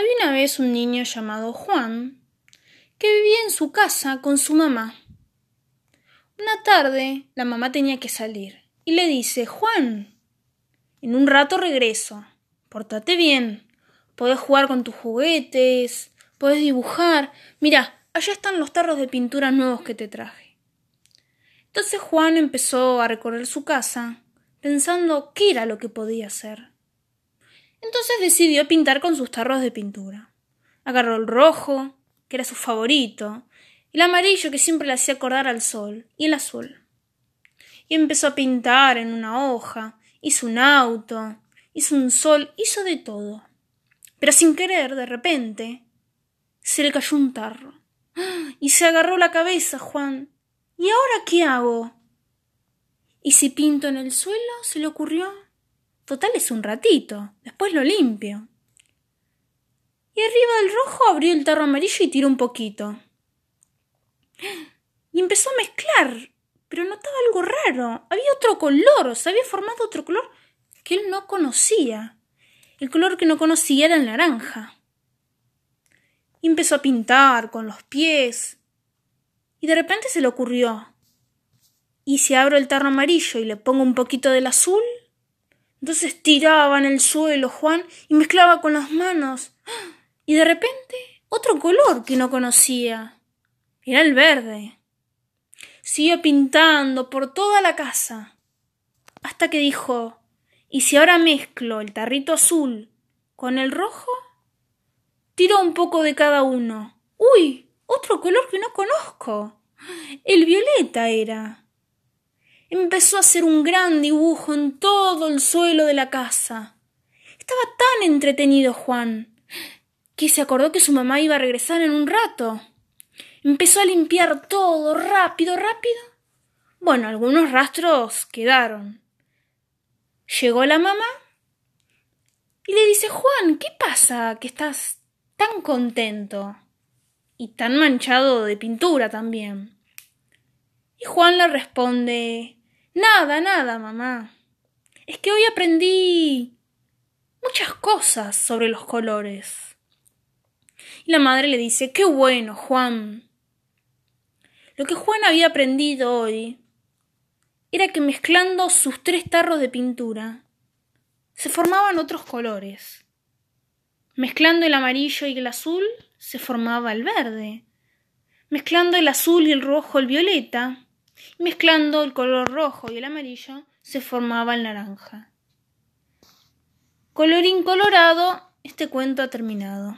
Había una vez un niño llamado Juan que vivía en su casa con su mamá. Una tarde la mamá tenía que salir y le dice Juan, en un rato regreso. Pórtate bien. Podés jugar con tus juguetes, podés dibujar. Mira, allá están los tarros de pintura nuevos que te traje. Entonces Juan empezó a recorrer su casa, pensando qué era lo que podía hacer. Entonces decidió pintar con sus tarros de pintura. Agarró el rojo, que era su favorito, el amarillo que siempre le hacía acordar al sol, y el azul. Y empezó a pintar en una hoja, hizo un auto, hizo un sol, hizo de todo. Pero sin querer, de repente, se le cayó un tarro. Y se agarró la cabeza, Juan. ¿Y ahora qué hago? ¿Y si pinto en el suelo? se le ocurrió. Total es un ratito, después lo limpio. Y arriba del rojo abrió el tarro amarillo y tiró un poquito. Y empezó a mezclar, pero notaba algo raro. Había otro color, se había formado otro color que él no conocía. El color que no conocía era el naranja. Y empezó a pintar con los pies. Y de repente se le ocurrió. ¿Y si abro el tarro amarillo y le pongo un poquito del azul? Entonces tiraba en el suelo Juan y mezclaba con las manos. Y de repente otro color que no conocía. Era el verde. Siguió pintando por toda la casa. Hasta que dijo ¿Y si ahora mezclo el tarrito azul con el rojo? Tiró un poco de cada uno. ¡Uy! Otro color que no conozco. El violeta era empezó a hacer un gran dibujo en todo el suelo de la casa. Estaba tan entretenido Juan que se acordó que su mamá iba a regresar en un rato. Empezó a limpiar todo rápido, rápido. Bueno, algunos rastros quedaron. Llegó la mamá y le dice Juan, ¿qué pasa que estás tan contento? Y tan manchado de pintura también. Y Juan le responde Nada, nada, mamá. Es que hoy aprendí muchas cosas sobre los colores. Y la madre le dice, qué bueno, Juan. Lo que Juan había aprendido hoy era que mezclando sus tres tarros de pintura se formaban otros colores. Mezclando el amarillo y el azul se formaba el verde. Mezclando el azul y el rojo el violeta Mezclando el color rojo y el amarillo se formaba el naranja. Colorín colorado, este cuento ha terminado.